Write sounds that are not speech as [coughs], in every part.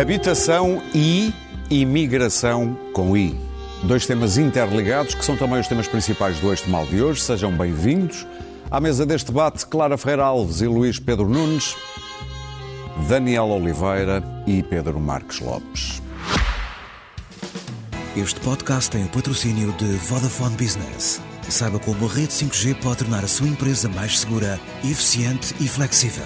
Habitação e imigração com I. Dois temas interligados que são também os temas principais do Este Mal de hoje. Sejam bem-vindos. À mesa deste debate, Clara Ferreira Alves e Luís Pedro Nunes, Daniel Oliveira e Pedro Marques Lopes. Este podcast tem o patrocínio de Vodafone Business. Saiba como a rede 5G pode tornar a sua empresa mais segura, eficiente e flexível.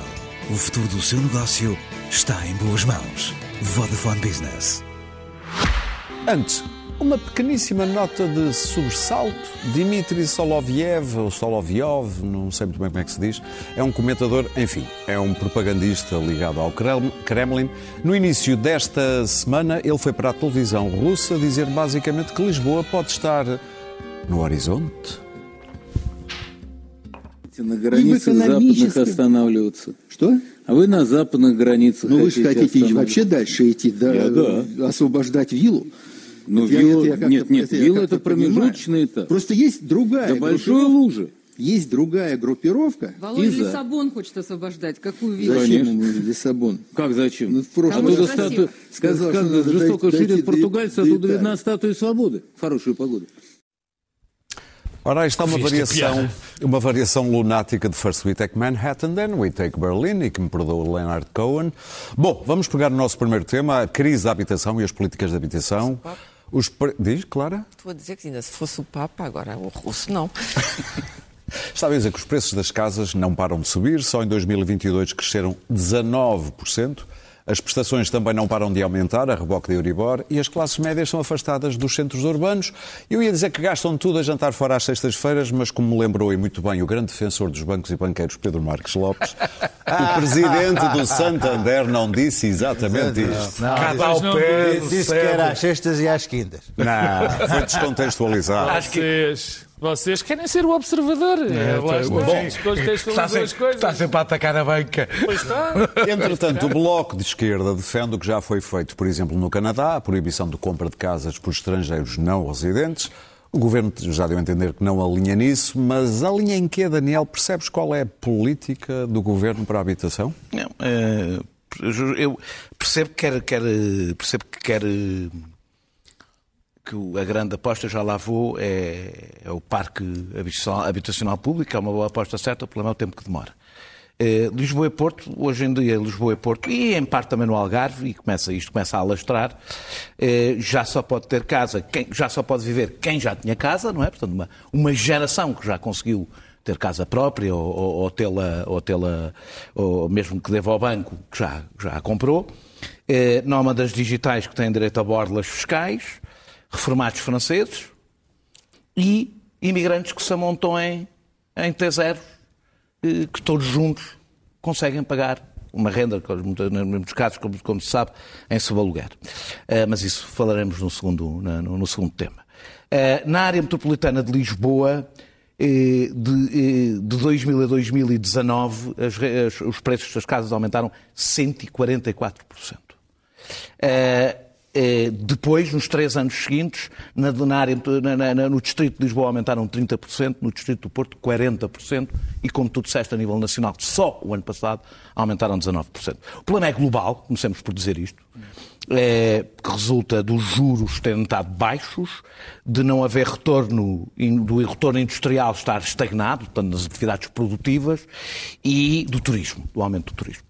O futuro do seu negócio está em boas mãos. Vodafone Business. Antes, uma pequeníssima nota de sobressalto. Dmitry Soloviev, ou Solovyov, não sei muito bem como é que se diz, é um comentador, enfim, é um propagandista ligado ao Kremlin. No início desta semana, ele foi para a televisão russa dizer basicamente que Lisboa pode estar no horizonte. На границе западных останавливаться. Что? А вы на западных границах Ну, вы же хотите вообще дальше идти, да, Я да. освобождать виллу. Ну, я- вилла- это я как-то- нет, нет, это я вилла это промежуточный этап. Просто есть другая Да большой лужи. Есть другая группировка. Володя Иза. Лиссабон хочет освобождать. Какую виллу? Зачем ему Лиссабон? Как зачем? Ну, в прошлом оттуда красиво. статуя, Сказал, как что жестоко дойти- ширят португальцы, оттуда видна статуя свободы в хорошую погоду. Ora, aí está uma Viste a variação, uma variação lunática de First We Take Manhattan, Then We Take Berlin, e que me perdoa o Leonard Cohen. Bom, vamos pegar no nosso primeiro tema, a crise da habitação e as políticas de habitação. Os pre... Diz, Clara? Vou dizer que ainda se fosse o Papa, agora o russo não. [laughs] Estava a dizer que os preços das casas não param de subir, só em 2022 cresceram 19%. As prestações também não param de aumentar, a reboque de Euribor, e as classes médias são afastadas dos centros urbanos. Eu ia dizer que gastam tudo a jantar fora às sextas-feiras, mas como me lembrou e muito bem o grande defensor dos bancos e banqueiros, Pedro Marques Lopes, [laughs] o presidente do Santander não disse exatamente isto. Cada ao pé do Disse que era às sextas e às quintas. Não, foi descontextualizado. Vocês, vocês querem ser o observador. É, lá está. têm Está as duas sempre, coisas. está sempre a atacar a banca. Pois está. Entretanto, o Bloco de Esquerda defende o que já foi feito, por exemplo, no Canadá, a proibição de compra de casas por estrangeiros não residentes. O Governo já deu a entender que não alinha nisso, mas alinha em quê, Daniel? Percebes qual é a política do Governo para a habitação? Não, eh, eu percebo que quer, quer, percebo que quer que a grande aposta já lá vou é, é o parque habitacional, público, é uma boa aposta certa, o problema é o tempo que demora. Eh, Lisboa e Porto, hoje em dia Lisboa e Porto, e em parte também no Algarve, e começa, isto começa a alastrar, eh, já só pode ter casa, quem, já só pode viver quem já tinha casa, não é? Portanto, uma, uma geração que já conseguiu ter casa própria ou, ou, ou tê-la, ou, tê-la, ou mesmo que deva ao banco, que já, já a comprou. Eh, nómadas digitais que têm direito a borlas fiscais, reformados franceses e imigrantes que se amontoem em T0, eh, que todos juntos conseguem pagar uma renda, em muitos casos, como, como se sabe, em subaluguer. Eh, Mas isso falaremos no segundo, no, no segundo tema. Eh, Na área metropolitana de Lisboa, de, de 2000 a 2019, as as- os preços das casas aumentaram 144%. Eh, eh, depois, nos três anos seguintes, na, na área, na- na- no Distrito de Lisboa aumentaram 30%, no Distrito do Porto 40%, e como tu disseste a nível nacional, só o ano passado aumentaram 19%. O problema é global, comecemos por dizer isto, é, que resulta dos juros terem estado baixos, de não haver retorno, do retorno industrial estar estagnado, portanto, nas atividades produtivas, e do turismo, do aumento do turismo.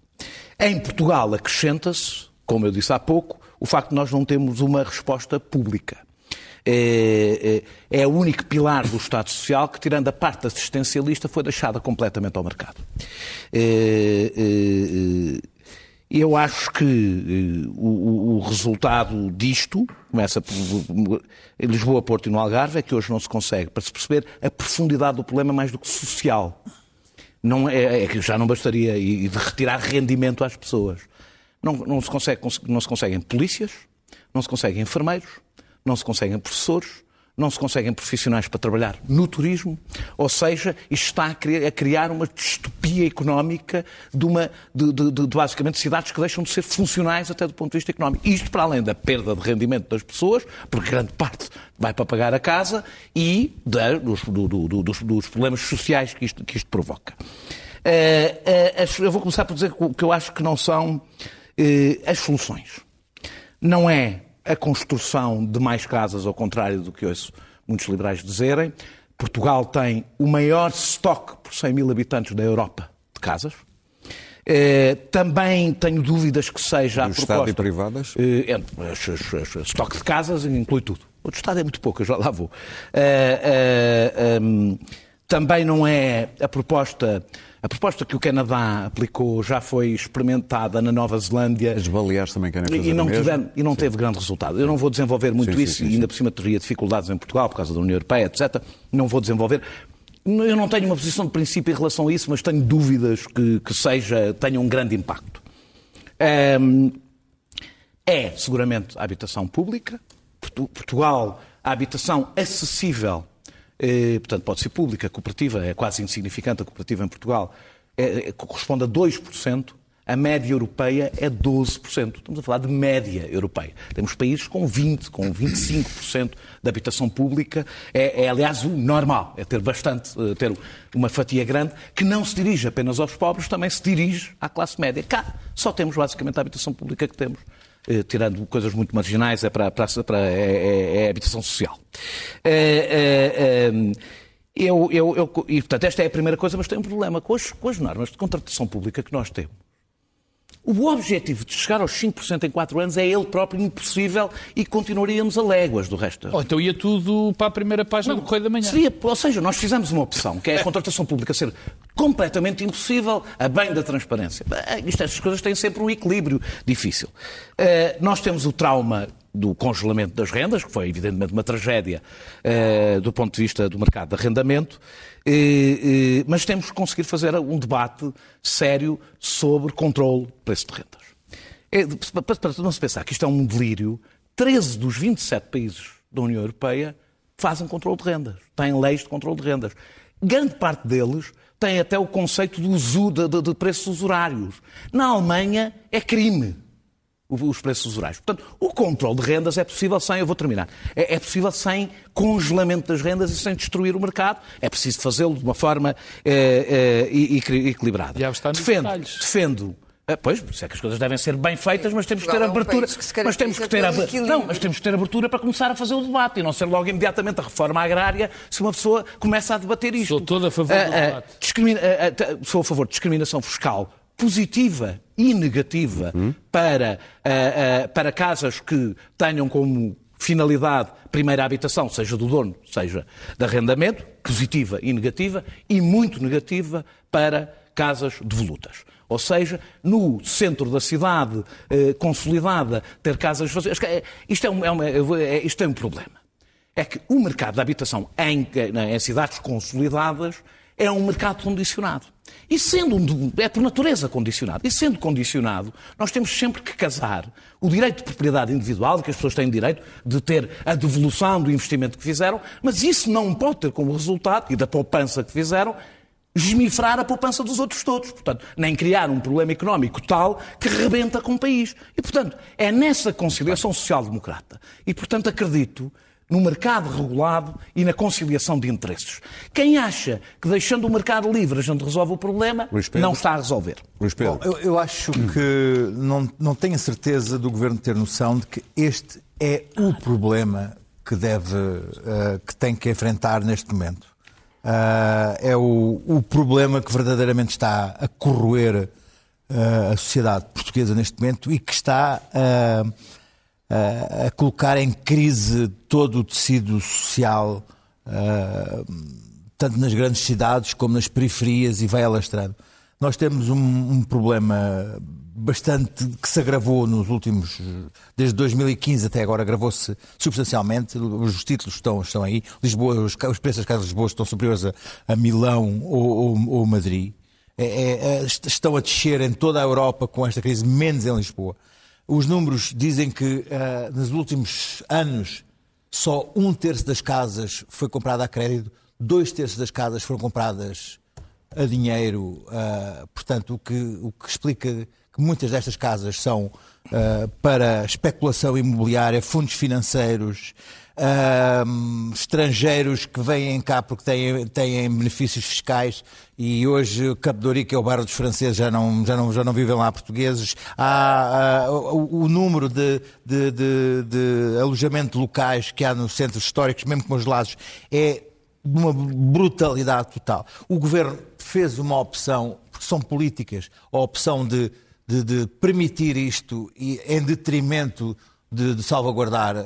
Em Portugal acrescenta-se, como eu disse há pouco, o facto de nós não termos uma resposta pública. É, é, é o único pilar do Estado Social que, tirando a parte assistencialista, foi deixada completamente ao mercado. É, é, é, eu acho que eh, o, o- resultado disto, começa por Lisboa, Porto e no Algarve, é que hoje não se consegue, para se perceber a profundidade do problema mais do que social. Não é, é que já não bastaria e de retirar rendimento às pessoas. Não, não, se consegue, não se conseguem polícias, não se conseguem enfermeiros, não se conseguem professores, não se conseguem profissionais para trabalhar no turismo, ou seja, isto está a criar, a criar uma distopia económica de, uma, de, de- de- basicamente cidades que deixam de ser funcionais até do ponto de vista económico. Isto para além da perda de rendimento das pessoas, porque grande parte vai para pagar a casa, e da- dos, do- do- do- dos, dos problemas sociais que isto, que isto provoca. Eh, as- eu vou começar por dizer que eu acho que não são as soluções. não é a construção de mais casas, ao contrário do que ouço muitos liberais dizerem. Portugal tem o maior estoque por 100 mil habitantes da Europa de casas. Eh, também tenho dúvidas que seja Do a Estado proposta. e privadas? Eh, entre- estoque de casas inclui tudo. O do Estado é muito pouco, eu já lá vou. Eh, eh, ehm, também não é a proposta. A proposta que o Canadá aplicou já foi experimentada na Nova Zelândia. As Baleares também querem fazer E não, tiveram- e não teve grande resultado. Eu não vou desenvolver muito Sim, sim, isso, sim, e ainda por cima teria dificuldades em Portugal por causa da União Europeia, etc. Não vou desenvolver. Eu não tenho uma posição de princípio em relação a isso, mas tenho dúvidas que, que seja, tenha um grande impacto. É, seguramente, a habitação pública. Portu- Portugal, a habitação acessível, eh, portanto, pode ser pública, cooperativa, é quase insignificante a cooperativa em Portugal, é- é- corresponde a 2%. A média europeia é 12%. Estamos a falar de média europeia. Temos países com 20%, com 25% de habitação pública. É, é, aliás, o normal. É ter bastante, eh, ter uma fatia grande que não se dirige apenas aos pobres, também se dirige à classe média. Cá só temos basicamente a habitação pública que temos. Eh, tirando coisas muito marginais, é, para, para- para- é, é- é habitação social. Eh, eu, eu, eu- e, portanto, esta é a primeira coisa, mas tem um problema. Com as, com as normas de contratação pública que nós temos, o objetivo de chegar aos 5% em 4 anos é ele próprio impossível e continuaríamos a léguas do resto. Ou então ia tudo para a primeira página do Correio da Manhã. Seria, ou seja, nós fizemos uma opção, que é a contratação pública ser completamente impossível a bem da transparência. Isto, estas coisas têm sempre um equilíbrio difícil. Eh, nós temos o trauma do congelamento das rendas, que foi evidentemente uma tragédia eh, do ponto de vista do mercado de arrendamento, mas temos que conseguir fazer um debate sério sobre controle de preço de rendas. É, para, não se pensar que isto é um delírio, 13 dos 27 países da União Europeia fazem controle de rendas, têm leis de controle de rendas. Grande parte deles tem até o conceito do uso de, de- de preços usurários. Na Alemanha é crime os preços usurários. Portanto, o controle de rendas é possível sem, eu vou terminar, é, é possível sem congelamento das rendas e sem destruir o mercado. É preciso fazê-lo de uma forma eh, eh, equilibrada. Já está nos defendo, detalhes. defendo ah, Pois, por isso é que as coisas devem ser bem feitas, mas temos que ter é abertura. país que se mas temos que ter caracteriza ab- pelo equilíbrio. Não, mas temos que ter abertura para começar a fazer o debate e não ser logo imediatamente a reforma agrária se uma pessoa começa a debater isto. Sou todo a favor do Ah, ah, debate. sou a favor de discriminação fiscal positiva e negativa para, ah, ah, para casas que tenham como finalidade primeira habitação, seja do dono, seja de arrendamento, positiva e negativa, e muito negativa para casas devolutas. Ou seja, no centro da cidade eh, consolidada, ter casas vazias. É- Isto é um, é uma- é- isto é um problema é que o mercado da habitação em, em cidades consolidadas é um mercado condicionado. E sendo um, é por natureza condicionado. E sendo condicionado, nós temos sempre que casar o direito de propriedade individual, que as pessoas têm direito de ter a devolução do investimento que fizeram, mas isso não pode ter como resultado, e da poupança que fizeram, esmifrar a poupança dos outros todos. Portanto, nem criar um problema económico tal que rebenta com o país. E, portanto, é nessa conciliação social-democrata. E, portanto, acredito no mercado regulado e na conciliação de interesses. Quem acha que deixando o mercado livre a gente resolve o problema, não está a resolver. Luís Pedro. Bom, eu, eu acho que não, não tenho a certeza do Governo ter noção de que este é o problema que deve, eh, que tem que enfrentar neste momento. Ah, é o, o problema que verdadeiramente está a corroer eh, a sociedade portuguesa neste momento e que está ah, a- colocar em crise todo o tecido social, ah, tanto nas grandes cidades como nas periferias e vai alastrando. Nós temos um, um problema bastante que se agravou nos últimos, desde 2015 até agora, agravou-se substancialmente. Os títulos estão, estão aí. Lisboa, os, os preços das casas de Lisboa estão superiores a, a Milão ou, ou, ou Madrid. É- é- é, est- estão a descer em toda a Europa com esta crise, menos em Lisboa. Os números dizem que ah, nos últimos anos só um terço das casas foi comprada a crédito, dois terços das casas foram compradas a dinheiro, ah, portanto, o que, o que explica que muitas destas casas são ah, para especulação imobiliária, fundos financeiros, estrangeiros que vêm cá porque têm, têm benefícios fiscais e hoje Cabo Ourique é o bairro dos franceses, já não, já não, já não vivem lá portugueses. Há ah, o, o número de, de, de, de alojamento locais que há nos centros históricos, mesmo congelados, é de uma brutalidade total. O governo fez uma opção, porque são políticas, a opção de, de, de permitir isto e, em detrimento de, de salvaguardar a,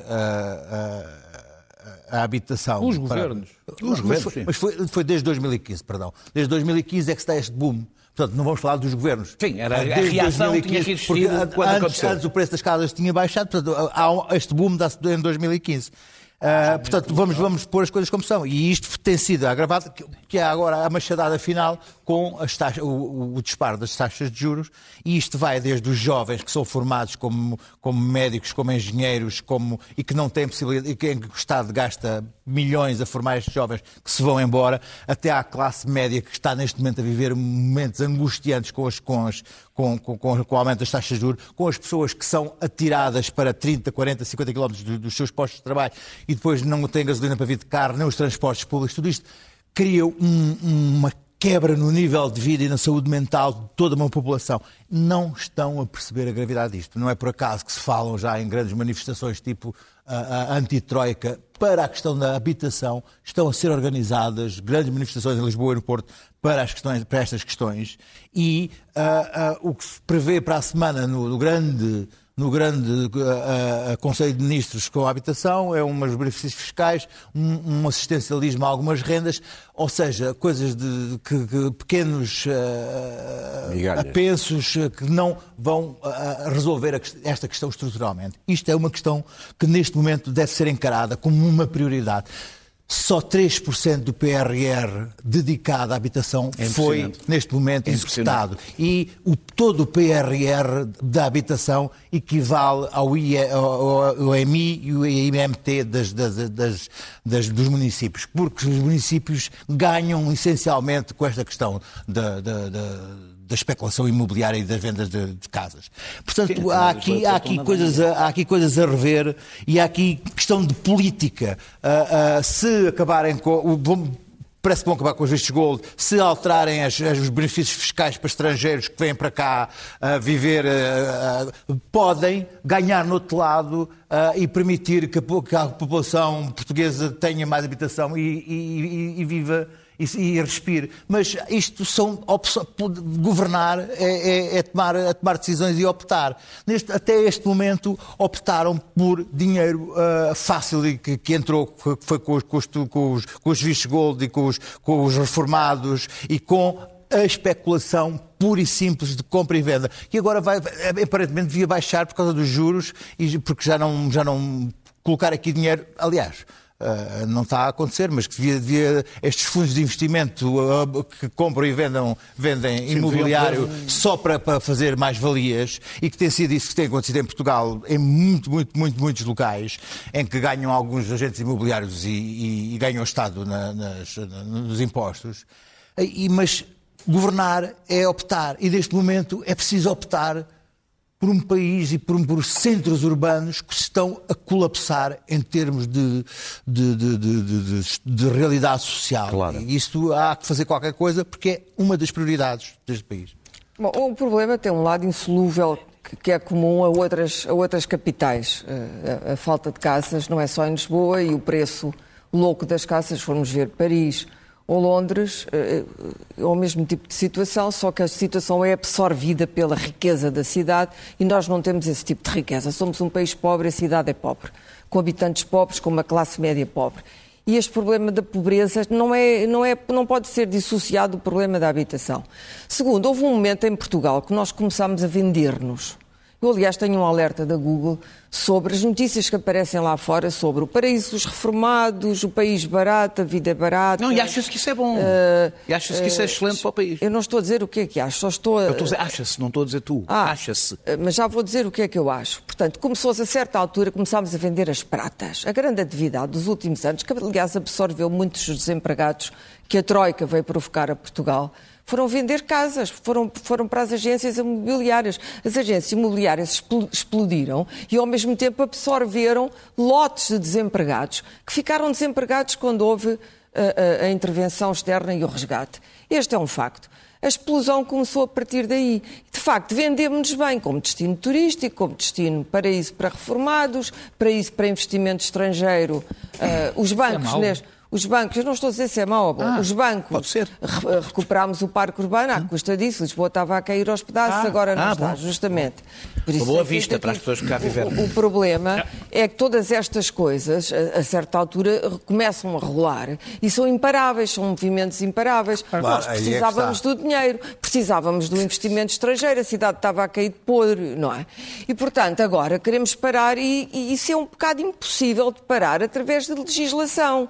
a- a habitação. Os para- governos. Os Os mas governos, foi, sim. mas foi, foi desde 2015, perdão. Desde 2015 é que está este boom. Portanto, não vamos falar dos governos. Sim, era- a Desde reação 2015, tinha que existir quando antes, aconteceu. antes o preço das casas tinha baixado, portanto, há este boom dá-se em 2015. Ah, portanto, vamos, vamos pôr as coisas como são. E isto tem sido agravado, que, há agora a machadada final com as o, o- disparo das taxas de juros, e isto vai desde os jovens que são formados como, como médicos, como engenheiros, como, e que não têm possibilidade, e que que o Estado gasta milhões a formar estes jovens que se vão embora, até à classe média que está neste momento a viver momentos angustiantes com, as, com, as, com, com, com, o aumento das taxas de juros, com as pessoas que são atiradas para 30, 40, 50 quilómetros do- dos seus postos de trabalho e depois não têm gasolina para vir de carro, nem os transportes públicos, tudo isto cria um- uma quebra no nível de vida e na saúde mental de toda uma população. Não estão a perceber a gravidade disto. Não é por acaso que se falam já em grandes manifestações tipo a, a para a questão da habitação. Estão a ser organizadas grandes manifestações em Lisboa e no Porto para, as questões, para estas questões. E ah, ah, o que se prevê para a semana no, no grande no grande ah, ah, Conselho de Ministros com a habitação, é umas benefícios fiscais, um, um assistencialismo a algumas rendas, ou seja, coisas de que, que pequenos Migalhas. apensos que não vão ah, resolver a esta questão estruturalmente. Isto é uma questão que neste momento deve ser encarada como uma prioridade. Só 3% do PRR dedicado à habitação É foi, neste momento, É executado. E o, todo o PRR da habitação equivale ao, IE, ao, ao e o IMT das, das- das- das- dos municípios, porque os municípios ganham essencialmente com esta questão da, da- especulação imobiliária e das vendas de, de casas. Portanto, Sim, há aqui, há, aqui coisas a, há aqui coisas a rever e há aqui questão de política. Ah, ah, se acabarem com. o- vão- Parece que vão acabar com os vistos gold se alterarem as- as- os benefícios fiscais para estrangeiros que vêm para cá a viver, ah, ah, podem ganhar no outro lado e permitir que a, que a população portuguesa tenha mais habitação e, e- e- e viva e, e respire. Mas isto são opções. Governar é, é- é tomar, é tomar decisões e optar. Neste- até este momento optaram por dinheiro ah, fácil e que, que entrou, que foi com os, com os, com os, com os vistos gold e com os, com os reformados e com a especulação pura e simples de compra e venda. E agora vai, aparentemente devia baixar por causa dos juros, e porque já não, já não colocar aqui dinheiro. Aliás, Uh, não está a acontecer, mas que devia, devia- estes fundos de investimento uh, que compram e vendam, vendem imobiliário só para, para fazer mais-valias e que tem sido isso que tem acontecido em Portugal em muito, muito, muito, muitos locais em que ganham alguns agentes imobiliários e, e- e ganham o Estado na- nas- na- nos impostos. E- mas governar é optar e neste momento é preciso optar por um país e por, um- por centros urbanos que se estão a colapsar em termos de, de, de- de- de- de- de realidade social. Claro. E isso há que fazer qualquer coisa porque é uma das prioridades deste país. Bom, o problema tem um lado insolúvel que- é comum a outras, a outras capitais. Eh, A, a falta de casas não é só em Lisboa e o preço louco das casas, se formos ver Paris ou Londres, eh, é o mesmo tipo de situação, só que a situação é absorvida pela riqueza da cidade e nós não temos esse tipo de riqueza. Somos um país pobre, a cidade é pobre, com habitantes pobres, com uma classe média pobre. E este problema da pobreza não, é, não, é, não pode ser dissociado do problema da habitação. Segundo, houve um momento em Portugal que nós começámos a vender-nos. Eu, aliás, tenho um alerta da Google sobre as notícias que aparecem lá fora sobre o paraíso dos reformados, o país barato, a vida barata. Não, e acha-se que isso é bom. Eh, e acha-se que isso é excelente para o país. Eu não estou a dizer o que é que acho, só estou a... Eu estou a dizer, acha-se, não estou a dizer tu. Ah, Acha-se. eh, Mas já vou dizer o que é que eu acho. Portanto, começou-se a certa altura, começámos a vender as pratas. A grande atividade dos últimos anos, que aliás absorveu muitos dos desempregados que a Troika veio provocar a Portugal, foram vender casas, foram, foram para as agências imobiliárias. As agências imobiliárias expl- explodiram e, ao mesmo tempo, absorveram lotes de desempregados que ficaram desempregados quando houve a, a- a intervenção externa e o resgate. Este é um facto. A explosão começou a partir daí. De facto, vendemos-nos bem como destino turístico, como destino paraíso para reformados, paraíso para investimento estrangeiro. Ah, os bancos, mau? neste- os bancos, eu não estou a dizer se é mau ou bom, Ah, os bancos pode ser. re- recuperámos o parque urbano à custa disso. Lisboa estava a cair aos pedaços, Ah, agora não ah, está, bom. justamente. Por Uma boa é vista para as pessoas que cá viveram. O, o problema é que todas estas coisas, a, a certa altura, começam a rolar e são imparáveis, são movimentos imparáveis. Claro, Nós é precisávamos está. do dinheiro, precisávamos do investimento estrangeiro, a cidade estava a cair de podre, não é? E, portanto, agora queremos parar e, e isso é um bocado impossível de parar através de legislação.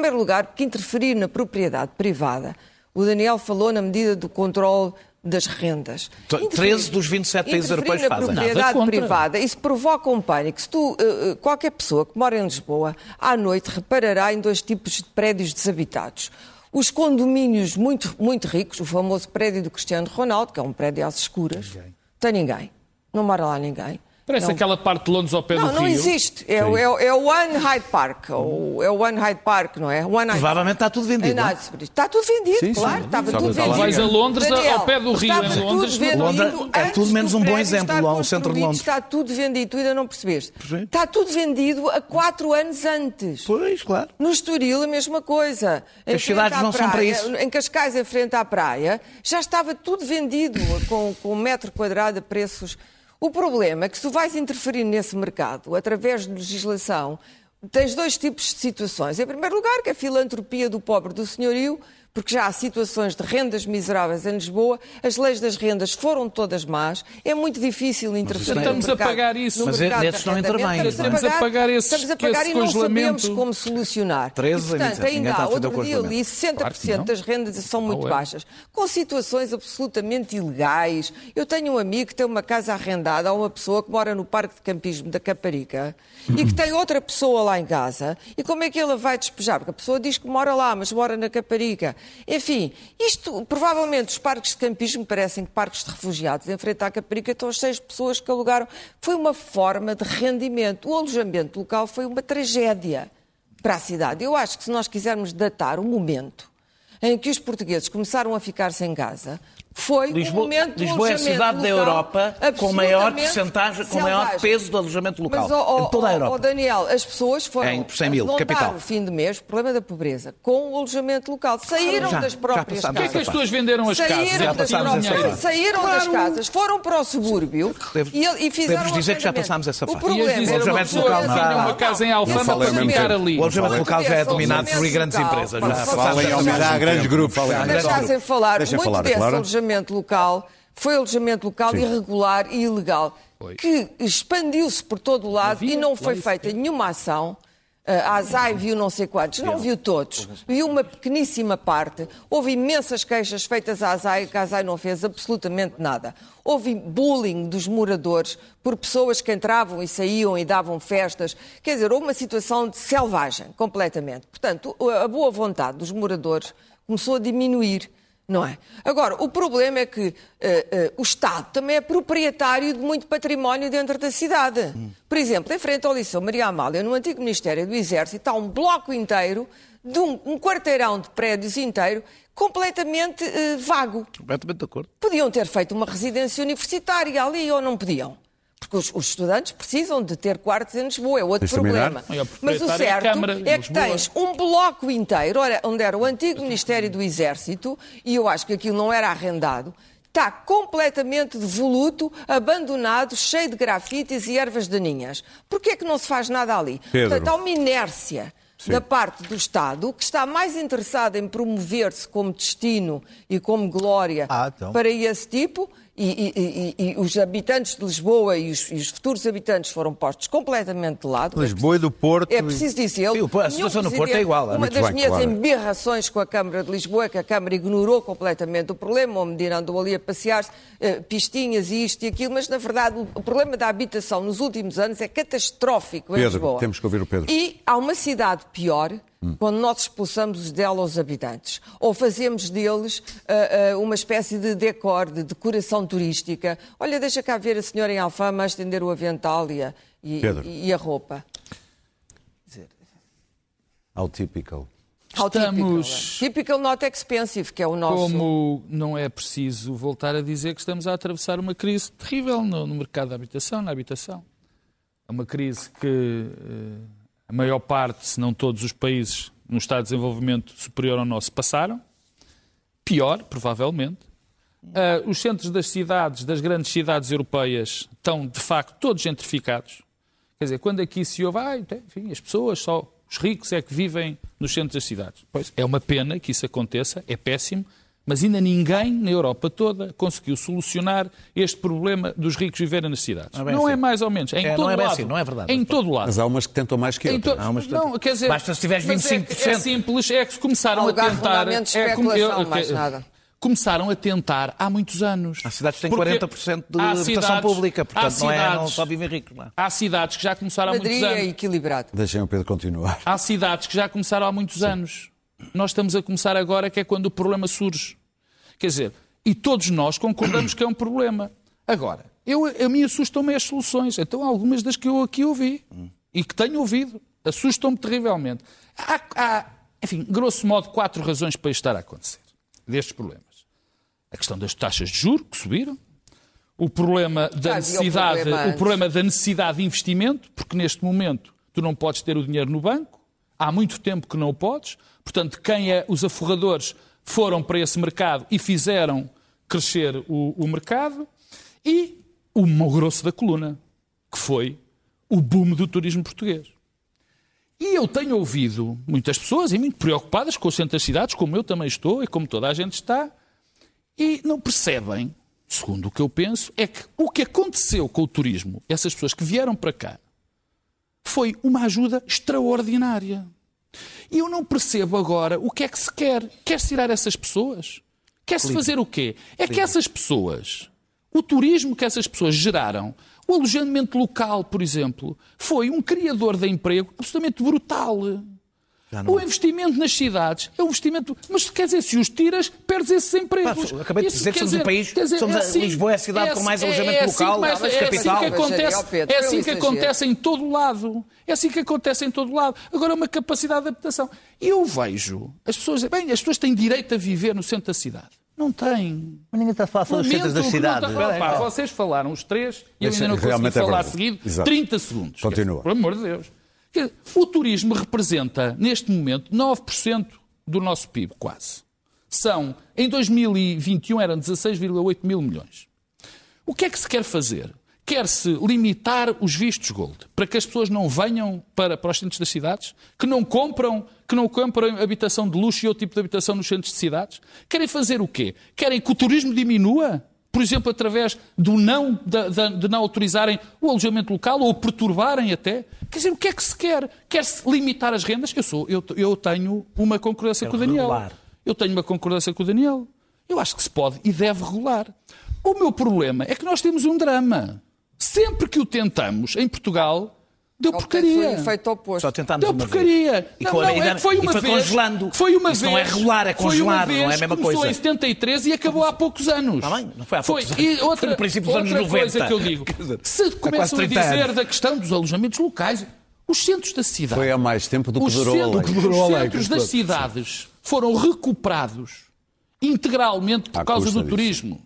Primeiro lugar, porque interferir na propriedade privada. O Daniel falou na medida do controle das rendas. T- 13 dos 27 países Interferir europeus na fazem. Nada propriedade contra. privada, isso provoca um pânico. Se tu, eh, eh, qualquer pessoa que mora em Lisboa, à noite reparará em dois tipos de prédios desabitados. Os condomínios muito, muito ricos, o famoso prédio do Cristiano Ronaldo, que é um prédio às escuras, tem ninguém. Não mora lá ninguém. Parece Não. aquela parte de Londres ao pé Não, do não Rio. existe. É, o- é, o- é o One Hyde Park. ou É o One Hyde Park, não é? One Hyde Provavelmente está tudo vendido, não é? Está tudo vendido, Sim, sim. claro. Estava Só tudo vendido. Vais a Londres, Daniel, ao pé do Rio, estava em tudo Londres, vendido Londres é tudo menos um bom exemplo, lá o centro de. Londres. Está tudo vendido, tu ainda não percebeste. Percebi. Está tudo vendido há quatro anos antes. Pois, claro. No Estoril, a mesma coisa. Em As cidades não são para praia, isso. Em Cascais, em frente à praia, já estava tudo vendido com, com um metro quadrado a preços. O problema é que se tu vais interferir nesse mercado através de legislação, tens dois tipos de situações. Em primeiro lugar, que a filantropia do pobre do senhorio, porque já há situações de rendas miseráveis em Lisboa, as leis das rendas foram todas más, é muito difícil interferir no estamos a mercado- pagar isso. no Mas de não intervém, Estamos a pagar esses- Estamos a pagar e não sabemos como solucionar. 13 e, a portanto, 27, ninguém ainda há a outro dia ali 60% Claro que não. das rendas são muito Não é. baixas, com situações absolutamente ilegais. Eu tenho um amigo que tem uma casa arrendada a uma pessoa que mora no Parque de Campismo da Caparica e que tem outra pessoa lá em casa. E como é que ele a vai despejar? Porque a pessoa diz que mora lá, mas mora na Caparica. Enfim, isto, provavelmente, os parques de campismo parecem que parques de refugiados. Em frente à Caparica estão as seis pessoas que alugaram. Foi uma forma de rendimento. O alojamento local foi uma tragédia para a cidade. Eu acho que se nós quisermos datar o momento em que os portugueses começaram a ficar sem casa, foi Lisboa, o momento do Lisboa é a alojamento cidade da Europa com maior percentagem, com maior peso do alojamento local. Mas, ó, ó, em toda a Europa. ó, Daniel, as pessoas foram Em 100 mil, capital. o fim de mês, problema da pobreza, com o alojamento local. Saíram Já, das já próprias passámos Porquê é que casas. as pessoas venderam as casas? Saíram, É das, passámos essa dinheiro. fase. saíram das casas, foram para o subúrbio Devo- e, e fizeram devo dizer que já passámos essa O fase. problema é uma que alojamento local que já- tinha uma casa em Alfama para ficar ali. O alojamento local já é dominado por Alojamento grandes empresas. Já Não falem ao há grandes grupos. Deixassem falar, muito é desse claro. Alojamento local foi alojamento local irregular e ilegal, Foi. que expandiu-se por todo o lado Havia e não foi isso. feita nenhuma ação. A ASAI viu não sei quantos, não viu todos, viu uma pequeníssima parte. Houve imensas queixas feitas à ASAI, que a ASAI não fez absolutamente nada. Houve bullying dos moradores por pessoas que entravam e saíam e davam festas. Quer dizer, houve uma situação de selvagem, completamente. Portanto, a boa vontade dos moradores começou a diminuir. Não é? Agora, o problema é que eh, eh, o Estado também é proprietário de muito património dentro da cidade. Por exemplo, em frente ao Liceu Maria Amália, no antigo Ministério do Exército, está um bloco inteiro, de um, um quarteirão de prédios inteiro, completamente eh, vago. Completamente de acordo. Podiam ter feito uma residência universitária ali ou não podiam? Porque os, os estudantes precisam de ter quartos em Lisboa, é outro terminar? problema. O Mas o é certo é que tens um bloco inteiro, ora, onde era o antigo Ministério do Exército, e eu acho que aquilo não era arrendado, está completamente devoluto, abandonado, cheio de grafites e ervas daninhas. Porquê é que não se faz nada ali? Pedro. Portanto, há uma inércia Sim. da parte do Estado que está mais interessado em promover-se como destino e como glória Ah, então. para esse tipo. E, e- e- os habitantes de Lisboa e os, e os futuros habitantes foram postos completamente de lado. Lisboa e do Porto. É preciso dizer. Sim, o- a situação no Porto é igual, é Uma das bem, minhas claro. embirrações com a Câmara de Lisboa é que a Câmara ignorou completamente o problema. O Medina andou ali a passear-se, eh, pistinhas e isto e aquilo, mas na verdade o, o problema da habitação nos últimos anos é catastrófico em Pedro, Lisboa. temos que ouvir o Pedro. E há uma cidade pior quando nós expulsamos dela os habitantes. Ou fazemos deles ah, ah, uma espécie de decor, de decoração turística. Olha, deixa cá ver a senhora em Alfama a estender o avental e a, e- e a roupa. How typical. How Estamos- typical. Typical not expensive, que é o nosso... Como não é preciso voltar a dizer que estamos a atravessar uma crise terrível no, no mercado da habitação, na habitação. É uma crise que eh, a maior parte, se não todos os países no estado de desenvolvimento superior ao nosso passaram. Pior, provavelmente. Ah, os centros das cidades, das grandes cidades europeias, estão de facto todos gentrificados. Quer dizer, quando aqui se ouve, ah, enfim, as pessoas, só os ricos é que vivem nos centros das cidades. Pois é uma pena que isso aconteça, é péssimo, mas ainda ninguém na Europa toda conseguiu solucionar este problema dos ricos viverem nas cidades. Não é não assim. é mais ou menos, é em É, todo não é bem lado. assim, não é verdade. É em todo lado. Mas há umas que tentam mais que outras. to- Há umas- Não, quer dizer, Basta se tiveres mas é- 25%. É, simples, é que começaram a tentar. é como- especulação, eu- mais que- nada. Começaram a tentar há muitos anos. Há cidades que têm Porque 40% de há habitação cidades- pública, há portanto não, é, não cidades- só vivem ricos lá. Há cidades que já começaram há Madrid muitos é anos. equilibrado. Deixem o Pedro continuar. Há cidades que já começaram há muitos anos. Nós estamos a começar agora, que é quando o problema surge. Quer dizer, e todos nós concordamos que é um problema. Agora, eu, a mim assustam-me as soluções. Então, algumas das que eu aqui ouvi e que tenho ouvido assustam-me terrivelmente. Há, há, enfim, grosso modo, quatro razões para isto estar a acontecer, destes problemas. A questão das taxas de juros, que subiram. O problema da necessidade, o problema da necessidade de investimento, porque neste momento tu não podes ter o dinheiro no banco, há muito tempo que não o podes, portanto, quem é os aforradores foram para esse mercado e fizeram crescer o, o mercado, e o mau grosso da coluna, que foi o boom do turismo português. E eu tenho ouvido muitas pessoas, e muito preocupadas com o centro das cidades, como eu também estou e como toda a gente está, e não percebem, segundo o que eu penso, é que o que aconteceu com o turismo, essas pessoas que vieram para cá, foi uma ajuda extraordinária. E eu não percebo agora o que é que se quer. Quer-se tirar essas pessoas? Quer-se fazer o quê? É que essas pessoas, o turismo que essas pessoas geraram, o alojamento local, por exemplo, foi um criador de emprego absolutamente brutal. O investimento nas cidades é um investimento. Mas quer dizer, se os tiras, perdes esses empregos. Pá, acabei de Isso, dizer que somos um país- quer somos a- assim- Lisboa é a cidade com mais alojamento assim local, que mais- a é assim capital. que acontece, é assim que acontece em todo lado. É assim que acontece em todo lado. Agora, uma capacidade de adaptação. Eu vejo as pessoas bem, as pessoas têm direito a viver no centro da cidade. Não têm. Mas ninguém está a falar só dos centros das cidades. está- Pá, vocês falaram os três e eu ainda não consegui é falar seguido. Exato. 30 segundos. Continua. Dizer, Por amor de Deus. O turismo representa, neste momento, 9% do nosso PIB, quase. São, em 2021, eram 16,8 mil milhões. O que é que se quer fazer? Quer-se limitar os vistos gold para que as pessoas não venham para, para os centros das cidades, que não compram, que não compram habitação de luxo e outro tipo de habitação nos centros de cidades. Querem fazer o quê? Querem que o turismo diminua? Por exemplo, através do não, da- de não autorizarem o alojamento local ou perturbarem até. Quer dizer, o que é que se quer? Quer-se limitar as rendas? Eu, sou, eu, eu tenho uma concordância com o Daniel. regular. Eu tenho uma concordância com o Daniel. Eu acho que se pode e deve regular. O meu problema é que nós temos um drama. Sempre que o tentamos, em Portugal, deu Foi porcaria. o efeito oposto. Só tentámos Deu uma porcaria. vez. E não, não, é foi e uma foi vez. congelando. Foi uma Isso vez. não é regular, é foi vez, não é a mesma começou coisa. em 73 e acabou há poucos anos. Está bem, não foi há poucos E anos. outra, Foi no princípio dos anos outra 90. coisa que eu digo. [laughs] Se há começam a 30 dizer anos. da questão dos alojamentos locais, os centros da cidade. Foi há mais tempo do que durou a lei. os centros das cidades foram recuperados integralmente por À causa do disso. turismo.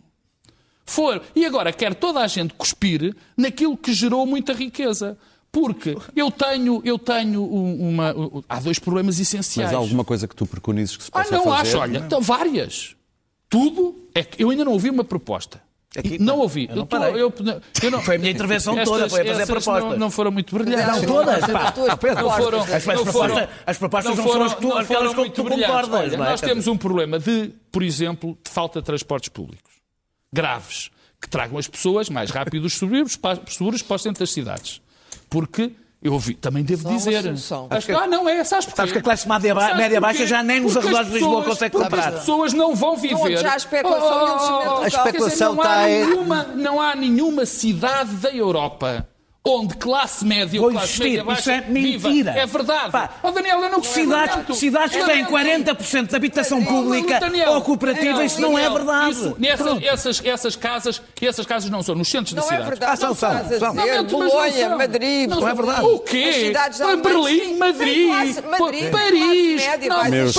For. E agora quer toda a gente cuspir naquilo que gerou muita riqueza. Porque eu tenho, eu tenho um- uma. um- Há dois problemas essenciais. Mas há alguma coisa que tu preconizes que se Ah, possa não fazer? acho, olha, então, várias. Tudo é que eu ainda não ouvi uma proposta. Aqui, não ouvi. eu não parei. eu- eu não- Foi a minha intervenção Estas- toda, foi a fazer propostas. Não, não foram muito brilhantes. Não, todas, pá. As tuas Ah, Não foram, propostas. As, não propostas, foram- as propostas não, não são as que tu, não foram muito tu brilhantes. concordas. Olha, não é? nós temos um problema de, por exemplo, de falta de transportes públicos graves que tragam as pessoas mais rápido dos subúrbios para, seguros para o centro das cidades. Porque eu ouvi, também devo Só dizer. solução. As- ah, não é, sabes porquê? Sabes que a classe média ba- média baixa já nem nos arredores de Lisboa consegue porque comprar. As pessoas não vão viver. Onde já há especulação e enchimento local. quer dizer, especulação não há está aí- nenhuma, não há nenhuma cidade da Europa onde classe média Vou ou classe insistir, média baixa isso é viva. mentira. É verdade. Pá, oh, Daniel, eu não Cidades, tanto. cidades que têm não- 40% de habitação Oh, pública Daniel, ou cooperativa, isso não é Daniel, verdade. isso- nessas, essas, essas, casas, essas casas não são nos centros Não da é cidade. verdade. Ah, são, não são, são. Realmente, mas Bolonha, não são. Madrid, Não Não é verdade. O quê? Berlim, Madrid, classe- Madrid, Paris, média, não, Paris,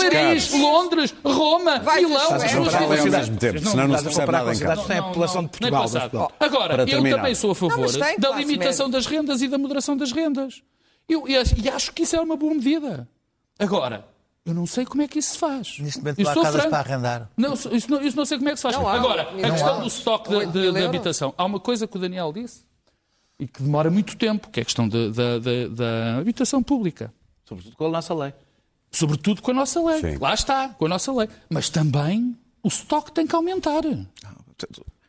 caros. Londres, Roma, Vai Milão. As suas duas Falem ao cidades. mesmo tempo, Não senão não se percebe comparar nada em com casa. cidades. tem a população de nem Portugal, passado. Portugal. Agora, Para eu terminar. também sou a favor mas tem da classe limitação das rendas e da moderação das rendas. Eu, e, e acho que isso é uma boa medida. Agora, eu não sei como é que isso se faz. Neste momento não há casas franco. para arrendar. Não, isso não, isso não sei como é que se faz. Não. Agora, a questão há. do estoque de, de- de habitação. Há uma coisa que o Daniel disse e que demora muito tempo, que é a questão da- habitação pública. Sobretudo com a nossa lei. Sobretudo com a nossa lei. Sim. Lá está, com a nossa lei. Mas também o estoque tem que aumentar.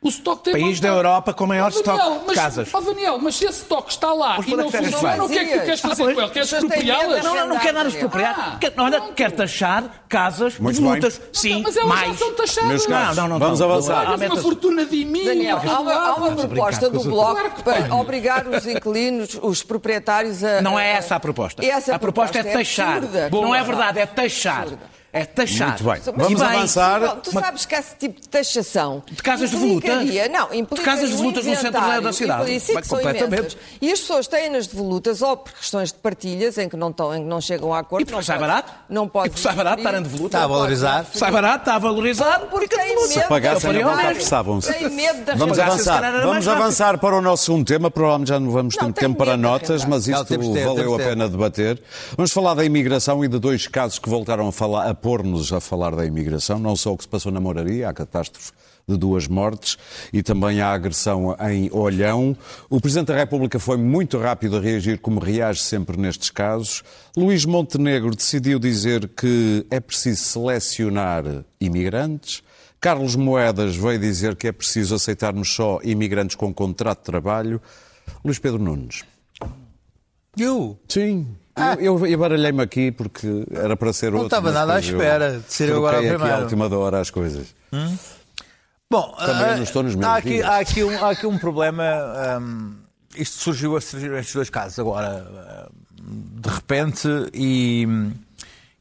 O estoque tem País da. Europa com maior Daniel, estoque de mas, casas. Ó Daniel, mas se esse estoque está lá Mas e é não funciona, o que é que tu queres fazer pois, com ele? Queres expropriá-las? Não, não, não quer nada Ah, expropriar. Quer, olha, quer taxar casas Muito devolutas. bem. Sim, Mas elas já mais. são taxadas. Não, não, não vamos avançar. Pagas uma fortuna de mim. Daniel, há uma, há uma proposta do Bloco para tem. obrigar os inquilinos, os proprietários a. Não é essa a proposta. Essa a proposta, é taxar. absurda. Não é verdade, é taxar. É taxar. Muito bem. Mas Vamos bem, avançar. Não, tu sabes que esse tipo de taxação De casas devolutas? Não, implica De casas devolutas no centro da- da cidade? E, sim, completamente. imensas. E as pessoas têm nas devolutas ou por questões de partilhas em que não, estão, em que não chegam a acordo. E porque não sai barato? Não pode. E porque sai barato transferir, estar em devoluta? Está a não valorizar. Sai barato, está a valorizar. Porque tem medo. Pagassem faria vontade, honesto. prestavam-se. Tem medo da Vamos se avançar. Vamos avançar para o nosso segundo tema. Provavelmente já não vamos ter Não, tempo para notas, mas Não, isto valeu a pena debater. Vamos falar da imigração e de dois casos que voltaram a, falar, a pôr-nos a falar da imigração. Não só o que se passou na Moraria, a catástrofe de duas mortes, e também a agressão em Olhão. O Presidente da República foi muito rápido a reagir, como reage sempre nestes casos. Luís Montenegro decidiu dizer que é preciso selecionar imigrantes. Carlos Moedas veio dizer que é preciso aceitarmos só imigrantes com contrato de trabalho. Luís Pedro Nunes. Eu? Sim. Eu, eu baralhei-me aqui porque era para ser Não outro. estava mas nada à espera de ser eu agora aqui primeiro. à última da hora as coisas. Bom, Também ah, não estou nos meus há aqui, há, aqui um, há aqui um problema. hum, isto surgiu, surgiram estes dois casos agora, hum, de repente, e,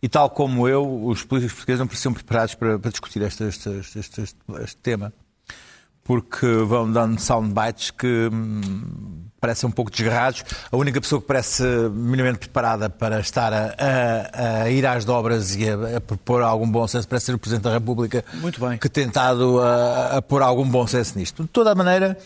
e tal como eu, os políticos portugueses não pareciam preparados para, para discutir este, este, este, este- este tema. Porque vão dando soundbites que parecem um pouco desgarrados. A única pessoa que parece minimamente preparada para estar a, a- a ir às dobras e a, a propor algum bom senso parece ser o Presidente da República Muito bem. que tem tentado a, a pôr algum bom senso nisto. De toda a maneira,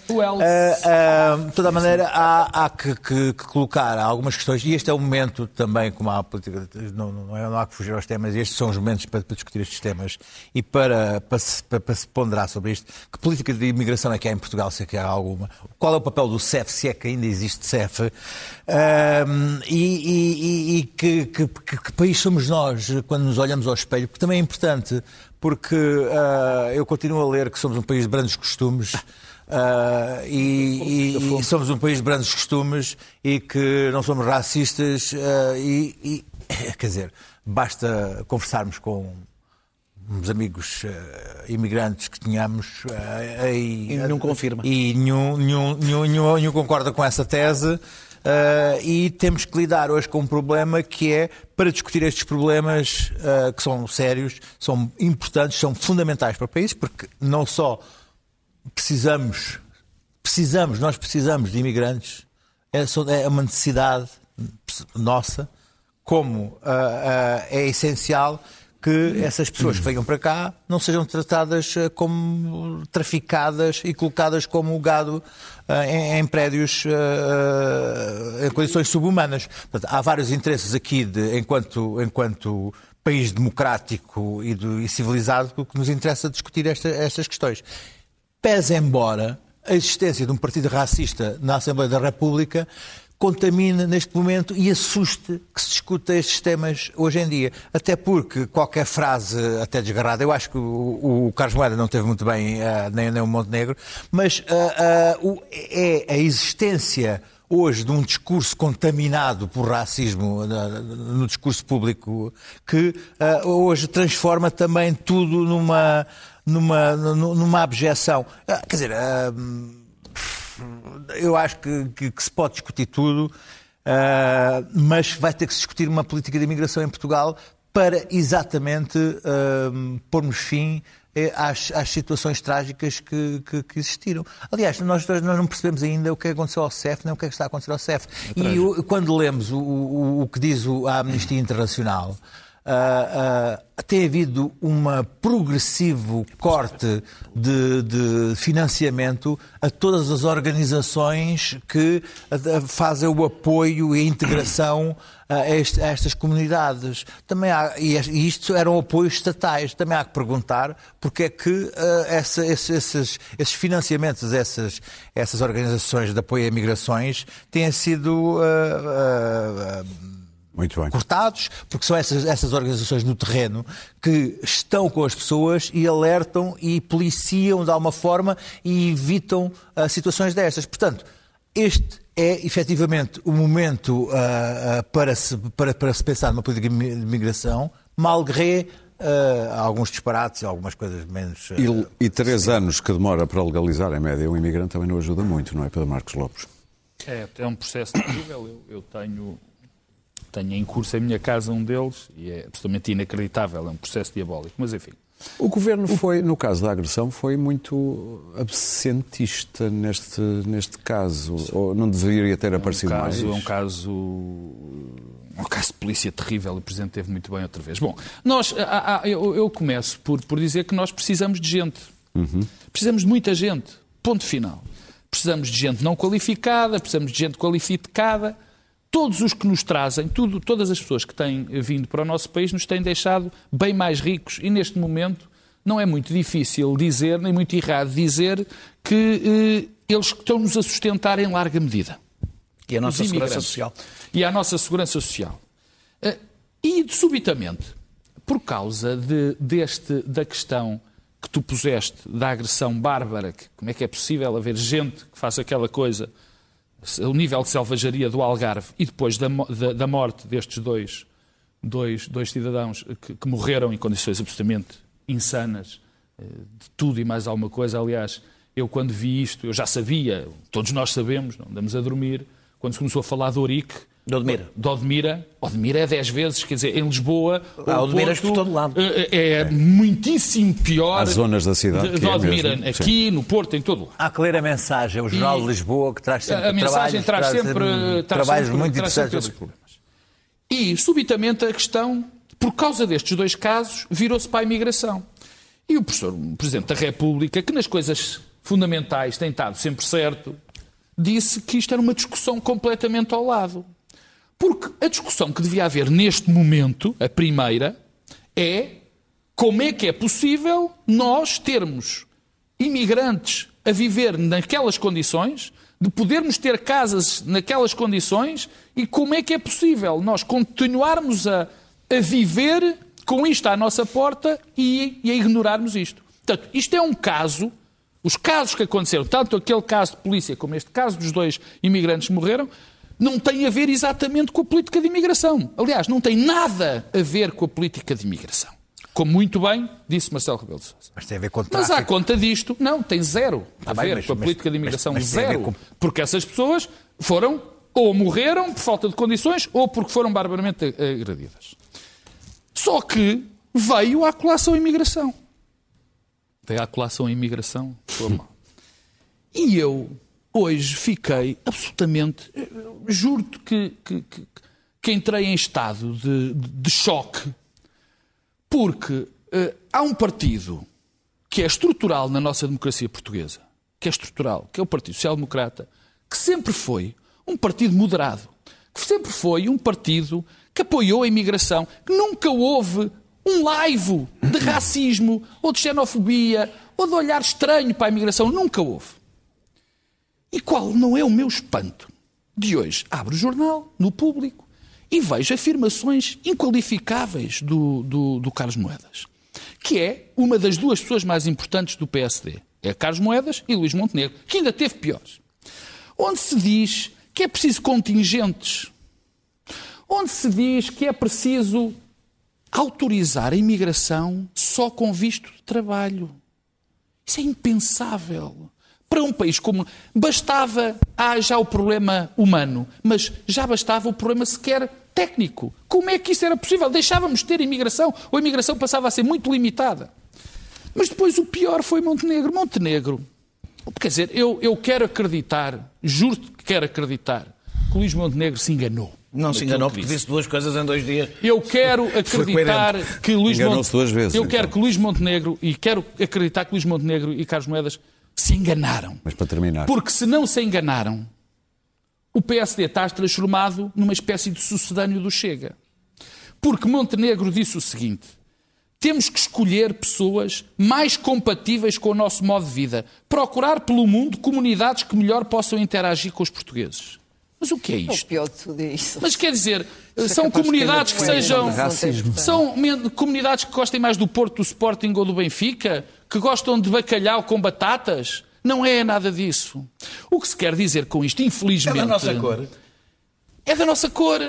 ah, de toda a maneira há, há que, que- que colocar algumas questões, e este é o momento também, como há a política, não, não, é- não há que fugir aos temas, estes são os momentos para, para discutir estes temas e para, para, se, para- para se ponderar sobre isto. Que política de imigração é que há em Portugal, se é que há alguma? Qual é o papel do CEF, se é que ainda existe CEF? Ahm, e e- e- que, que- que- país somos nós quando nos olhamos ao espelho? Porque também é importante, porque ah, eu continuo a ler que somos um país de grandes costumes. ah, e, e- e somos um país de grandes costumes e que não somos racistas ah, e, e, [coughs] quer dizer, basta conversarmos com uns amigos eh, imigrantes que tínhamos eh, e, E nenhum confirma. e nenhum, nenhum, nenhum, nenhum- concorda com essa tese eh, e temos que lidar hoje com um problema que é para discutir estes problemas eh, que são sérios, são importantes, são fundamentais para o país porque não só precisamos precisamos, nós precisamos de imigrantes, é, é uma necessidade nossa, como ah, é essencial que essas pessoas que venham para cá não sejam tratadas ah, como traficadas e colocadas como gado ah, em, em prédios ah, em condições subhumanas. Portanto, há vários interesses aqui de, enquanto, enquanto país democrático e, do- e civilizado que nos interessa discutir esta- estas questões. Pese embora a existência de um partido racista na Assembleia da República contamine neste momento e assuste que se discuta estes temas hoje em dia. Até porque qualquer frase, até desgarrada, eu acho que o, o Carlos Moeda não teve muito bem, ah, nem, nem o Montenegro, mas ah, ah, o- é a existência hoje de um discurso contaminado por racismo no discurso público que hoje transforma também tudo numa, numa, nu- numa abjeção. Quer dizer, eu acho que, que- que se pode discutir tudo, ah, mas vai ter que se discutir uma política de imigração em Portugal para exatamente ah, pormos fim eh, às, às situações trágicas que, que- que existiram. Aliás, nós, nós não percebemos ainda o que aconteceu ao CEF, nem o que é que está a acontecer ao CEF. e o- quando lemos o, o- o que diz a Amnistia Internacional, ah, ah, tem havido um progressivo corte de, de financiamento a todas as organizações que ah, fazem o apoio e a integração a, este- a estas comunidades. Também há, e isto eram apoios estatais. Também há que perguntar porque é que ah, essa- esses, esses- esses financiamentos, essas, essas organizações de apoio a migrações têm sido ah, ah, Muito bem. cortados, porque são essas, essas organizações no terreno que estão com as pessoas e alertam e policiam de alguma forma e evitam ah, situações destas. Portanto, este é efetivamente o momento ah, ah, para, se, para, para se pensar numa política de mi- de migração, malgré ah, alguns disparates e algumas coisas menos. ah, E, e três anos que demora para legalizar, em média, um imigrante também não ajuda muito, não é, Pedro Marcos Lopes? É, é um processo terrível. Eu, eu tenho, tenho em curso em minha casa um deles e é absolutamente inacreditável. É um processo diabólico. Mas enfim. O governo foi, no caso da agressão, foi muito absentista neste, neste caso. Ou não deveria ter É um aparecido caso, mais? é um caso. É um caso de polícia terrível o Presidente teve muito bem outra vez. Bom, nós, há- há- eu, eu começo por, por dizer que nós precisamos de gente. Precisamos de muita gente. Ponto final. Precisamos de gente não qualificada, precisamos de gente qualificada. Todos os que nos trazem, tudo, todas as pessoas que têm vindo para o nosso país nos têm deixado bem mais ricos e neste momento não é muito difícil dizer, nem muito errado dizer, que eh, eles estão-nos a sustentar em larga medida E a nossa os segurança social. E à nossa segurança social. Eh, E, subitamente, por causa de- deste, da questão que tu puseste da agressão bárbara, que, como é que é possível haver gente que faça aquela coisa, o nível de selvageria do Algarve, e depois da, da- da morte destes dois, dois, dois cidadãos que, que morreram em condições absolutamente insanas, eh, de tudo e mais alguma coisa. Aliás, eu quando vi isto, eu já sabia, todos nós sabemos, não andamos a dormir, quando se começou a falar de Ourique, De Odmira. de Odmira. Odmira é 10 vezes, quer dizer, em Lisboa. Ah, o Odmiras Porto, por todo lado. eh, É, muitíssimo pior. Há zonas da cidade de, de é Odmira, mesmo, sim. aqui, no Porto, em todo lado. Há que ler a mensagem, o Jornal E- de Lisboa, que traz sempre A mensagem trabalhos, traz sempre, traz trabalhos sempre, muito traz interessantes. esses problemas. E, subitamente, a questão, por causa destes dois casos, virou-se para a imigração. E o professor, o Presidente da República, que nas coisas fundamentais tem estado sempre certo, disse que isto era uma discussão completamente ao lado. Porque a discussão que devia haver neste momento, a primeira, é como é que é possível nós termos imigrantes a viver naquelas condições, de podermos ter casas naquelas condições e como é que é possível nós continuarmos a, a viver com isto à nossa porta e, e a ignorarmos isto. Portanto, isto é um caso, os casos que aconteceram, tanto aquele caso de polícia como este caso dos dois imigrantes que morreram, não têm a ver exatamente com a política de imigração. Aliás, não tem nada a ver com a política de imigração. Como muito bem disse Marcelo Rebelo de Sousa. Mas tem a ver com Mas à tráfico. conta disto, não, tem zero a bem, ver mas- com a mas- política de imigração, mas tem a zero. com- Porque essas pessoas foram ou morreram por falta de condições ou porque foram barbaramente agredidas. Só que veio a colação à imigração. Veio a colação à imigração, foi mal. E eu, hoje, fiquei absolutamente. eh, Juro-te que, que, que, que entrei em estado de, de- choque, porque eh, há um partido que é estrutural na nossa democracia portuguesa, que é estrutural, que é o Partido Social Democrata, que sempre foi um partido moderado, que sempre foi um partido que apoiou a imigração, que nunca houve um laivo de racismo ou de xenofobia ou de olhar estranho para a imigração, nunca houve. E qual não é o meu espanto? De hoje abro o jornal, no público, e vejo afirmações inqualificáveis do, do, do Carlos Moedas, que é uma das duas pessoas mais importantes do PSD. É Carlos Moedas e Luís Montenegro, que ainda teve piores. Onde se diz que é preciso contingentes, onde se diz que é preciso autorizar a imigração só com visto de trabalho. Isso é impensável. Para um país como. Bastava. Há já o problema humano, mas já bastava o problema sequer técnico. Como é que isso era possível? Deixávamos de ter imigração, ou a imigração passava a ser muito limitada. Mas depois o pior foi Montenegro. Montenegro. Quer dizer, eu, eu quero acreditar, juro-te que quero acreditar, que o Luís Montenegro se enganou. Não se enganou que porque disse. disse duas coisas em dois dias. Eu quero [laughs] acreditar que Luís Enganou-se duas vezes, Eu então. quero que Luís Montenegro e quero acreditar que Luís Montenegro e Carlos Moedas se enganaram. Mas para terminar. Porque se não se enganaram, o PSD está transformado numa espécie de sucedâneo do Chega. Porque Montenegro disse o seguinte: temos que escolher pessoas mais compatíveis com o nosso modo de vida, procurar pelo mundo comunidades que melhor possam interagir com os portugueses. Mas o que é O isto? pior de tudo é isso. Mas quer dizer, Isso é são comunidades que uma sejam. portanto. São comunidades que gostem mais do Porto, do Sporting ou do Benfica? Que gostam de bacalhau com batatas? Não é nada disso. O que se quer dizer com isto, É infelizmente. da nossa cor. É da nossa cor,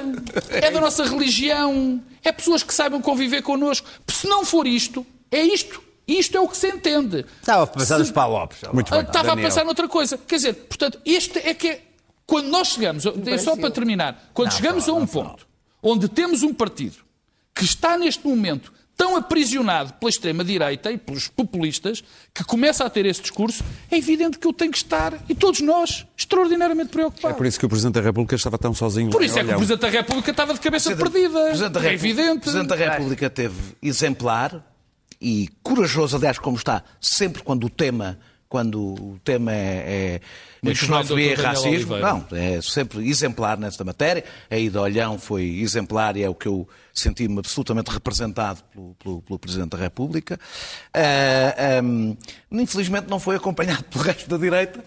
é da nossa religião, é pessoas que saibam conviver connosco. Se não for isto, é isto. Isto é o que se entende. Estava a pensar Se- nos Palopes. Muito bem. Estava Daniel. a pensar noutra coisa. Quer dizer, portanto, este é que é. Quando nós chegamos, é só para terminar, quando chegamos a um ponto onde temos um partido que está neste momento tão aprisionado pela extrema-direita e pelos populistas, que começa a ter esse discurso, é evidente que eu tenho que estar, e todos nós, extraordinariamente É preocupados. por isso que o Presidente da República estava tão sozinho. Por isso é que o. Presidente da República estava de cabeça Presidente- perdida. Presidente da é evidente. Presidente da República teve exemplar e corajoso, aliás, como está sempre quando o tema, quando o tema é, é Muito xenofobia e. Daniel racismo, não, é sempre exemplar nesta matéria. A ida ao Olhão foi exemplar e é o que eu senti-me absolutamente representado pelo, pelo- pelo Presidente da República. Ah, ahm, infelizmente não foi acompanhado [laughs] pelo resto da direita.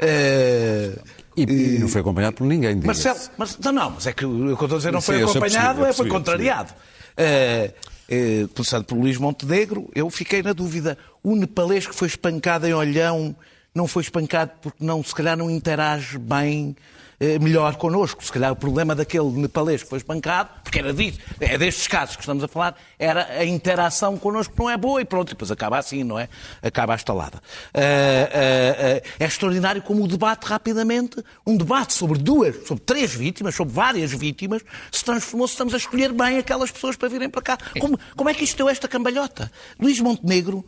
Ah, E, e não foi acompanhado por ninguém. Marcelo, mas, não, não, mas é que o que eu estou a dizer não Sim, foi acompanhado, percebi, eu é, foi percebi, eu contrariado. Eh, eh, começando por Luís Montenegro, eu fiquei na dúvida. O nepalês que foi espancado em Olhão não foi espancado porque não, se calhar não interage bem, eh, melhor connosco. Se calhar o problema daquele nepalês que foi espancado, porque era disso, é destes casos que estamos a falar, era a interação connosco que não é boa e pronto, e depois acaba assim, não é? Acaba a estalada. Eh, eh, é extraordinário como o debate rapidamente, um debate sobre duas, sobre três vítimas, sobre várias vítimas, se transformou, se estamos a escolher bem aquelas pessoas para virem para cá. Como, como é que isto deu esta cambalhota? Luís Montenegro,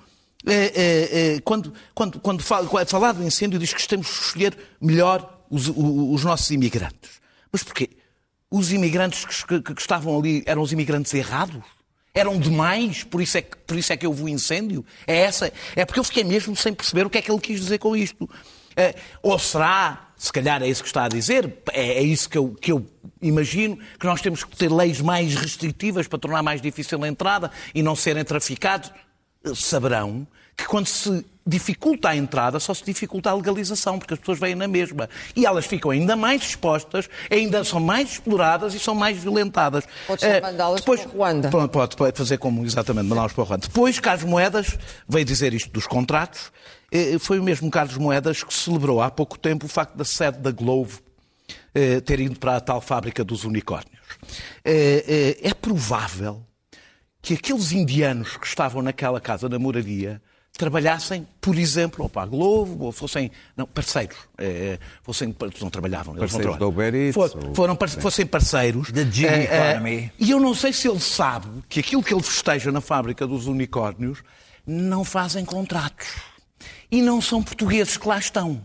quando, quando, quando fala, quando falar do incêndio, diz que temos que escolher melhor os, os nossos imigrantes. Mas porquê? Os imigrantes que, que- que estavam ali eram os imigrantes errados? Eram demais, por isso, é que, por isso é que houve o incêndio? É essa? É porque eu fiquei mesmo sem perceber o que é que ele quis dizer com isto. Eh, ou será, se calhar é isso que está a dizer, é, é isso que eu, que eu imagino, que nós temos que ter leis mais restritivas para tornar mais difícil a entrada e não serem traficados? saberão que quando se dificulta a entrada, só se dificulta a legalização, porque as pessoas vêm na mesma. E elas ficam ainda mais expostas, ainda são mais exploradas e são mais violentadas. Podes Eh, mandá-las depois- para Ruanda. Pode, pode, pode fazer como, exatamente, mandá-las para Ruanda. Depois, Carlos Moedas veio dizer isto dos contratos. Eh, Foi o mesmo Carlos Moedas que celebrou há pouco tempo o facto da sede da Globo eh, ter ido para a tal fábrica dos unicórnios. Eh, É provável que aqueles indianos que estavam naquela casa na moradia trabalhassem, por exemplo, para a Globo, ou fossem não, parceiros. eh, fossem, não trabalhavam. eles não Parceiros trabalham. da Uber Eats, For- ou- foram, par- fossem parceiros. Da gig Eh, eh, economy. E eu não sei se ele sabe que aquilo que ele festeja na fábrica dos unicórnios não fazem contratos. E não são portugueses que lá estão.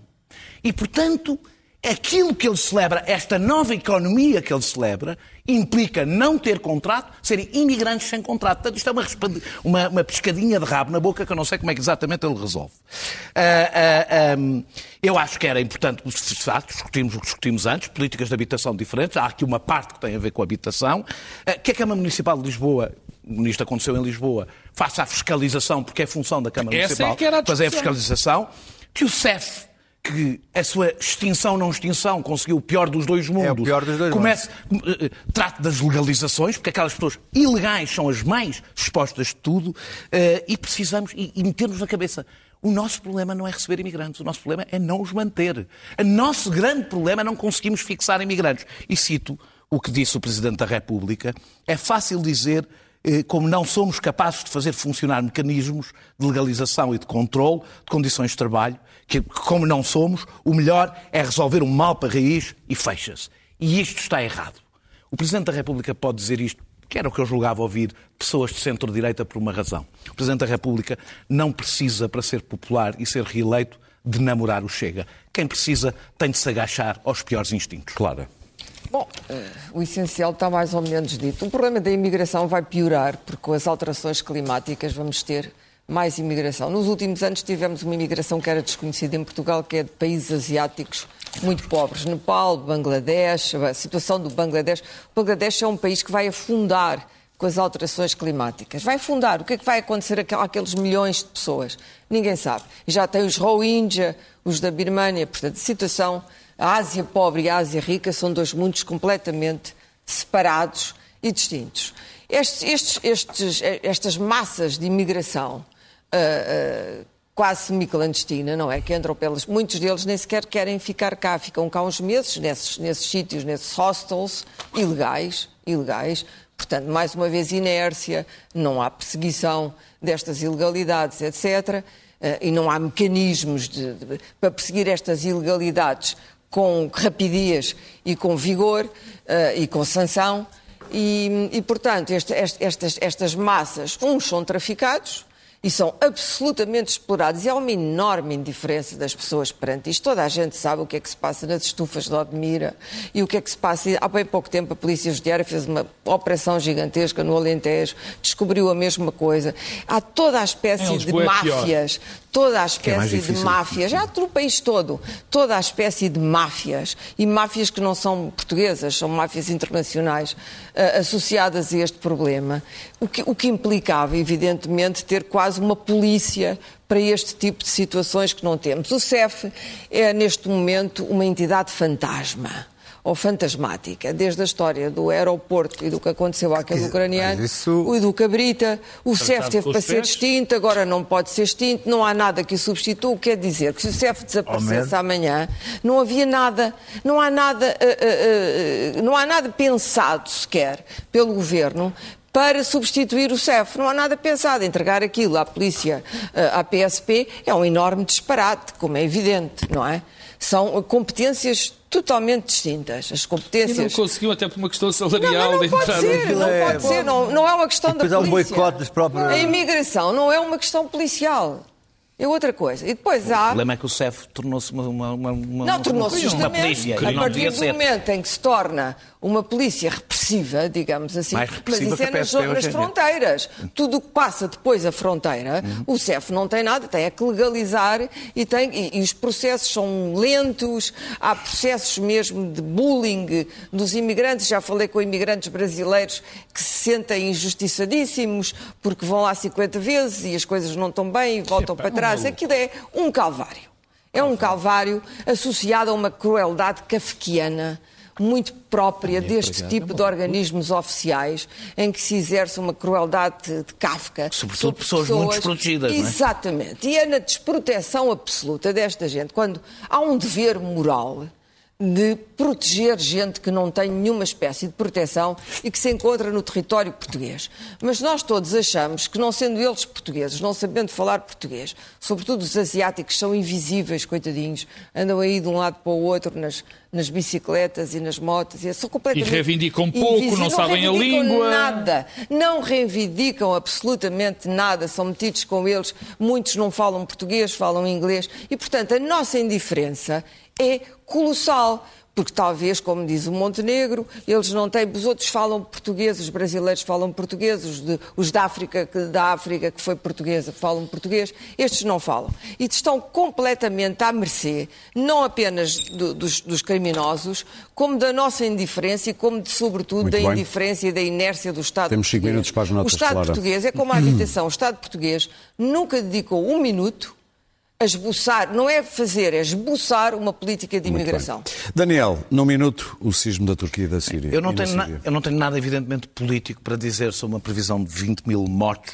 E, portanto, aquilo que ele celebra, esta nova economia que ele celebra, implica não ter contrato, serem imigrantes sem contrato. Portanto, isto é uma, uma, uma pescadinha de rabo na boca que eu não sei como é que exatamente ele resolve. Ah, ah, ahm, eu acho que era importante, de facto, discutirmos o que discutimos antes, políticas de habitação diferentes. Há aqui uma parte que tem a ver com a habitação. Ah, que a Câmara Municipal de Lisboa, isto aconteceu em Lisboa, faça a fiscalização, porque é função da Câmara Essa é Municipal que era a fazer a fiscalização, que o CEF, que a sua extinção, não extinção, conseguiu o pior dos dois mundos, É o pior dos dois comece, eh, eh, trate das legalizações, porque aquelas pessoas ilegais são as mais expostas de tudo, eh, e precisamos, e, e metermos na cabeça, o nosso problema não é receber imigrantes, o nosso problema é não os manter. O nosso grande problema é não conseguimos fixar imigrantes. E cito o que disse o Presidente da República, é fácil dizer como não somos capazes de fazer funcionar mecanismos de legalização e de controle de condições de trabalho, que, como não somos, o melhor é resolver o mal para raiz e fecha-se. E isto está errado. O Presidente da República pode dizer isto, que era o que eu julgava ouvir pessoas de centro-direita por uma razão. O Presidente da República não precisa, para ser popular e ser reeleito, de namorar o Chega. Quem precisa tem de se agachar aos piores instintos. Clara. Bom, eh, o essencial está mais ou menos dito. O problema da imigração vai piorar, porque com as alterações climáticas vamos ter mais imigração. Nos últimos anos tivemos uma imigração que era desconhecida em Portugal, que é de países asiáticos muito pobres. Nepal, Bangladesh, a situação do Bangladesh. O Bangladesh é um país que vai afundar com as alterações climáticas. Vai afundar. O que é que vai acontecer àqueles milhões de pessoas? Ninguém sabe. E já tem os Rohingya, os da Birmânia. Portanto, a situação, a Ásia pobre e a Ásia rica são dois mundos completamente separados e distintos. Estes, estes, estes, estas massas de imigração uh, uh, quase semi-clandestina, não é? Que entram pelas. Muitos deles nem sequer querem ficar cá, ficam cá uns meses nesses, nesses sítios, nesses hostels ilegais, ilegais. Portanto, mais uma vez, inércia, não há perseguição destas ilegalidades, etc. Uh, e não há mecanismos de, de, para perseguir estas ilegalidades com rapidez e com vigor uh, e com sanção. E, e portanto, este, este, estas, estas massas, uns são traficados, e são absolutamente explorados. E há uma enorme indiferença das pessoas perante isto. Toda a gente sabe o que é que se passa nas estufas de Odmira e o que é que se passa. Há bem pouco tempo a Polícia Judiciária fez uma operação gigantesca no Alentejo, descobriu a mesma coisa. Há toda a espécie de máfias, toda a espécie é de máfias, já no país todo, toda a espécie de máfias, e máfias que não são portuguesas, são máfias internacionais, uh, associadas a este problema, o que, o que implicava, evidentemente, ter quase uma polícia para este tipo de situações que não temos. O CEF é, neste momento, uma entidade fantasma ou fantasmática, desde a história do aeroporto e do que aconteceu àquele ucraniano, isso... e do Cabrita, o CEF teve para ser extinto, agora não pode ser extinto, não há nada que o substitua, quer dizer que se o CEF desaparecesse amanhã, não havia nada, não há nada, uh, uh, uh, não há nada pensado sequer pelo Governo para substituir o CEF. Não há nada pensado. Entregar aquilo à polícia, à PSP, é um enorme disparate, como é evidente, não é? São competências totalmente distintas. As competências. E não conseguiu, até por uma questão salarial, não, não pode ser, não é, pode ser, não, não é uma questão da polícia. há um boicote das próprias. A imigração não é uma questão policial. É outra coisa. E depois há. O problema é que o CEF tornou-se uma, uma, uma, Não, tornou-se justamente. Polícia, a partir do momento em que se torna uma polícia repressiva, digamos assim, Mais mas isso é nas, nas fronteiras. Tudo o que passa depois a fronteira, uhum. o CEF não tem nada, tem é que legalizar e, tem, e, e, os processos são lentos, há processos mesmo de bullying dos imigrantes. Já falei com imigrantes brasileiros que se sentem injustiçadíssimos porque vão lá 50 vezes e as coisas não estão bem e voltam Epa, para trás aliás, aquilo é um calvário. É um calvário associado a uma crueldade kafkiana muito própria deste tipo de organismos oficiais, em que se exerce uma crueldade de Kafka. Sobretudo pessoas, pessoas muito desprotegidas. Exatamente. É? E é na desproteção absoluta desta gente, quando há um dever moral de proteger gente que não tem nenhuma espécie de proteção e que se encontra no território português. Mas nós todos achamos que, não sendo eles portugueses, não sabendo falar português, sobretudo os asiáticos, são invisíveis, coitadinhos, andam aí de um lado para o outro nas, nas bicicletas e nas motos, e são completamente. E reivindicam pouco, não, não sabem a língua. Nada, não reivindicam absolutamente nada, são metidos com eles, muitos não falam português, falam inglês, e portanto a nossa indiferença é colossal. Porque talvez, como diz o Montenegro, eles não têm, os outros falam português, os brasileiros falam português, os, de, os da, África, que, da África, que foi portuguesa, falam português, estes não falam. E estão completamente à mercê, não apenas do, dos, dos, criminosos, como da nossa indiferença e como, de, sobretudo, Muito da bem. indiferença e da inércia do Estado Temos português. minutos para as notas, O Estado Clara. português é como a habitação. O Estado português nunca dedicou um minuto a esboçar, não é fazer, é esboçar uma política de imigração. Daniel, num minuto, o sismo da Turquia e da Síria. Eu não, tenho na, eu não tenho nada, evidentemente, político para dizer sobre uma previsão de 20 mil mortos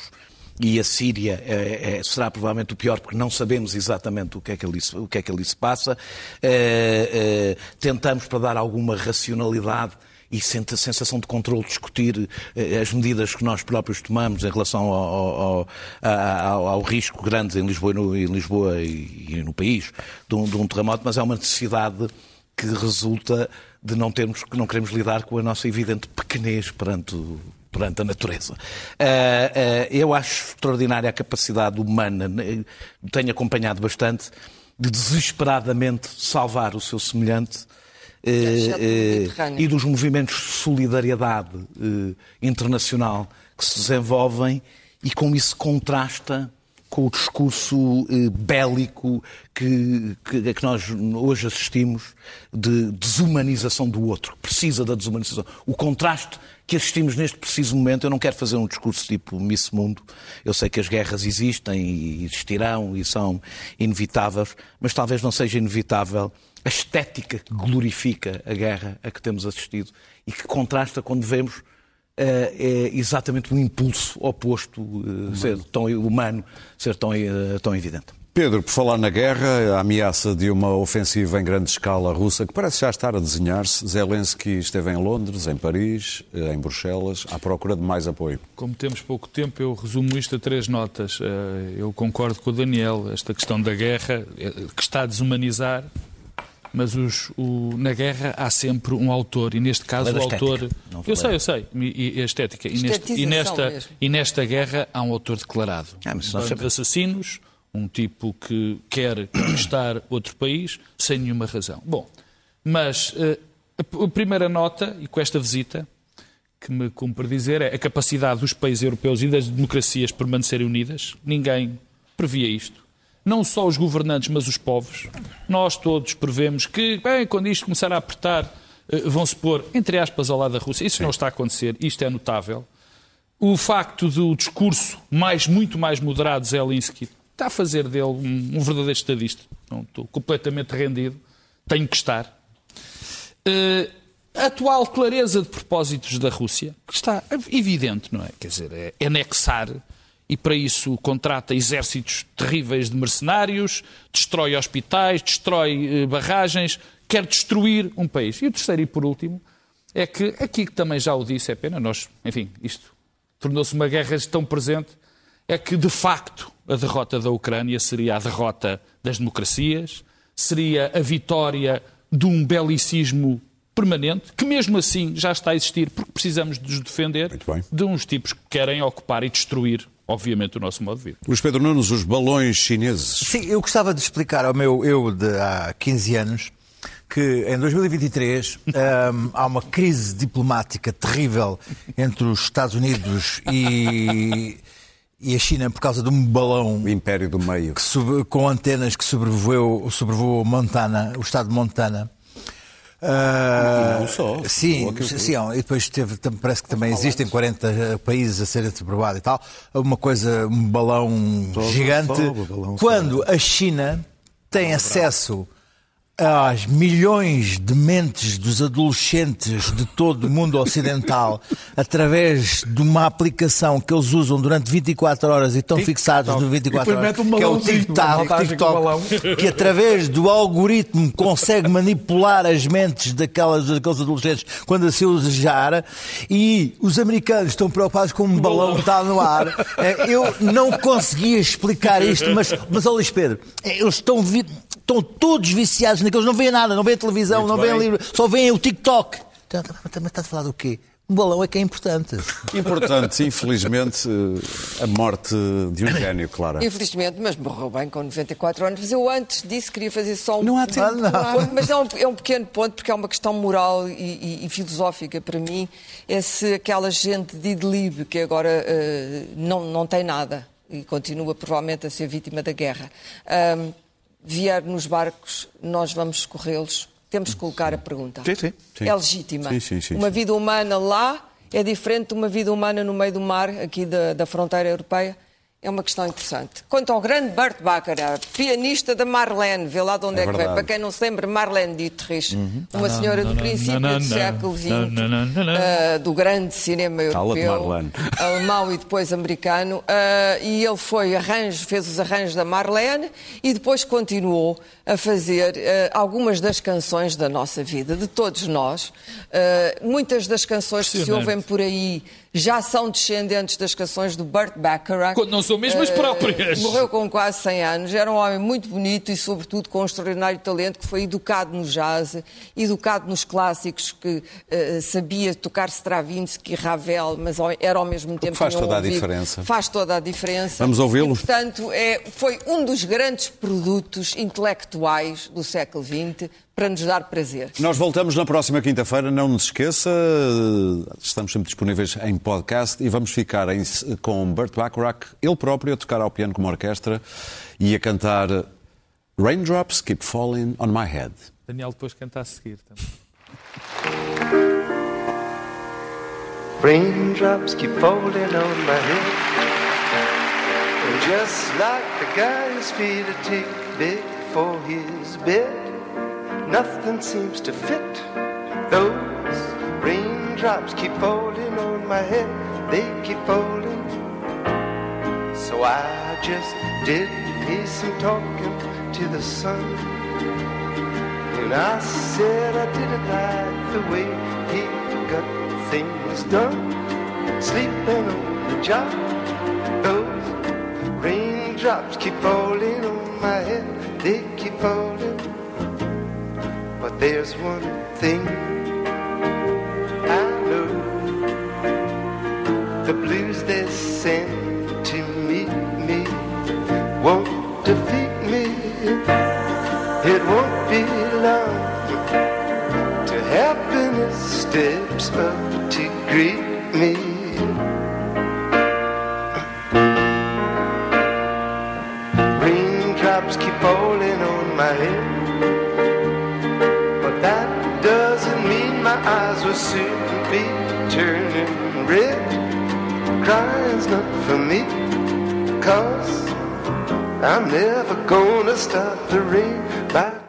e a Síria é, é, será provavelmente o pior, porque não sabemos exatamente o que é que ali, o que é que ali se passa. É, tentamos, para dar alguma racionalidade, e sente a sensação de controle, discutir eh, as medidas que nós próprios tomamos em relação ao, ao, ao, ao risco grande em Lisboa, no, em Lisboa e, no país de um, de um terremoto, mas é uma necessidade que resulta de não termos, que não queremos lidar com a nossa evidente pequenez perante perante a natureza. Uh, uh, eu acho extraordinária a capacidade humana, né, tenho acompanhado bastante, de desesperadamente salvar o seu semelhante uh, e dos movimentos de solidariedade internacional que se desenvolvem e como isso contrasta com o discurso bélico que, que, que nós hoje assistimos de desumanização do outro. Precisa da desumanização. O contraste que assistimos neste preciso momento. Eu não quero fazer um discurso tipo Miss Mundo. Eu sei que as guerras existem e existirão e são inevitáveis, mas talvez não seja inevitável a estética que glorifica a guerra a que temos assistido e que contrasta quando vemos uh, é exatamente o impulso oposto uh, ser tão humano, ser tão, uh, tão evidente. Pedro, por falar na guerra, a ameaça de uma ofensiva em grande escala russa, que parece já estar a desenhar-se. Zelensky esteve em Londres, em Paris, eh, em Bruxelas, à procura de mais apoio. Como temos pouco tempo, eu resumo isto a três notas. Eh, eu concordo com o Daniel, esta questão da guerra, eh, que está a desumanizar, mas os, o, na guerra há sempre um autor, e neste caso o autor. Eu sei, eu sei, e, e a estética. E, neste, e, nesta, e nesta guerra há um autor declarado. Ah, mas assassinos um tipo que quer [coughs] conquistar outro país sem nenhuma razão. Bom, mas uh, a primeira nota, e com esta visita, que me cumpre dizer é a capacidade dos países europeus e das democracias permanecerem unidas. Ninguém previa isto. Não só os governantes, mas os povos. Nós todos prevemos que, bem, quando isto começar a apertar, eh, vão-se pôr, entre aspas, ao lado da Rússia. Isso Sim. não está a acontecer, isto é notável. O facto do discurso mais, muito mais moderado de Zelensky está a fazer dele um, um verdadeiro estadista. Não, estou completamente rendido. Tenho que estar. Uh, a atual clareza de propósitos da Rússia, que está evidente, não é? Quer dizer, é anexar e para isso contrata exércitos terríveis de mercenários, destrói hospitais, destrói uh, barragens, quer destruir um país. E o terceiro e por último é que, aqui que também já o disse, é pena, nós, enfim, isto tornou-se uma guerra tão presente, é que de facto a derrota da Ucrânia seria a derrota das democracias, seria a vitória de um belicismo permanente, que mesmo assim já está a existir, porque precisamos de nos defender de uns tipos que querem ocupar e destruir, obviamente, o nosso modo de vida. Luís Pedro Nunes, os balões chineses. Sim, eu gostava de explicar ao meu eu de há 15 anos que em 2023 um, há uma crise diplomática terrível entre os Estados Unidos e e a China por causa de um balão. O Império do Meio. Sub, com antenas que sobrevoou, sobrevoou Montana, o estado de Montana. Uh, não só. Sim, sim, e depois teve, parece que também existem 40 países a serem sobrevoados e tal. Uma coisa, um balão gigante. balão quando a China tem acesso às milhões de mentes dos adolescentes de todo o mundo ocidental [laughs] através de uma aplicação que eles usam durante 24 horas e estão fixados no 24 horas, um que é o TikTok, TikTok que através do algoritmo consegue manipular as mentes daquelas, daqueles adolescentes quando assim o desejar. E os americanos estão preocupados com um balão que está no ar. [laughs] É, eu não conseguia explicar isto, mas, mas Luís Pedro, é, eles estão estão todos viciados naqueles, não veem nada, não veem televisão, Muito não veem livro, só veem o TikTok. Então, mas está a falar do quê? O balão é que é importante. Importante, infelizmente, a morte de um gênio, claro. Infelizmente, mas morreu bem com 94 anos. Mas eu antes disso queria fazer só um. Não há tempo. Não. Mas é um, é um, pequeno ponto, porque é uma questão moral e, e, e, filosófica para mim. É se aquela gente de Idlib, que agora uh, não, não tem nada e continua provavelmente a ser vítima da guerra. Uh, vier nos barcos, nós vamos socorrê-los. Temos que colocar a pergunta. Sim, sim, sim. É legítima. Sim, sim, uma vida humana lá é diferente de uma vida humana no meio do mar, aqui da, da fronteira europeia. É uma questão interessante. Quanto ao grande Burt Bacharach, pianista da Marlene, vê lá de onde é, É que vem. Para quem não se lembra, Marlene Dietrich, Uhum. uma senhora do princípio do século XX, ah, do grande cinema europeu, alemão e depois americano, ah, e ele foi arranjo, fez os arranjos da Marlene e depois continuou a fazer ah, algumas das canções da nossa vida, de todos nós. Ah, muitas das canções que se ouvem por aí já são descendentes das canções do Burt Bacharach. Quando não são mesmo as Eh, próprias. Morreu com quase 100 anos. Era um homem muito bonito e, sobretudo, com um extraordinário talento, que foi educado no jazz, educado nos clássicos, que sabia tocar Stravinsky e Ravel, mas era ao mesmo tempo... faz um toda a diferença. Faz toda a diferença. Vamos ouvi-lo? Portanto, é, foi um dos grandes produtos intelectuais do século XX para nos dar prazer. Nós voltamos na próxima quinta-feira, não nos esqueça, estamos sempre disponíveis em podcast e vamos ficar em- com Burt Bacharach, ele próprio a tocar ao piano com uma orquestra e a cantar Raindrops Keep Falling on My Head. Daniel depois canta a seguir. também. Raindrops keep falling on my head. And just like the guy whose feet are too big for his bed, nothing seems to fit. Those raindrops keep falling on my head, they keep falling. So I just did some talking to the sun. And I said I didn't like the way he got things done. Sleeping on the job. Those raindrops keep falling on my head. They keep falling. But there's one thing I know. The blues they send to meet me won't defeat me. It won't be long to happiness steps up to greet me. Raindrops keep falling on my head, but that doesn't mean my eyes will soon be turning red. Crying's not for me, cause I'm never gonna stop the rain by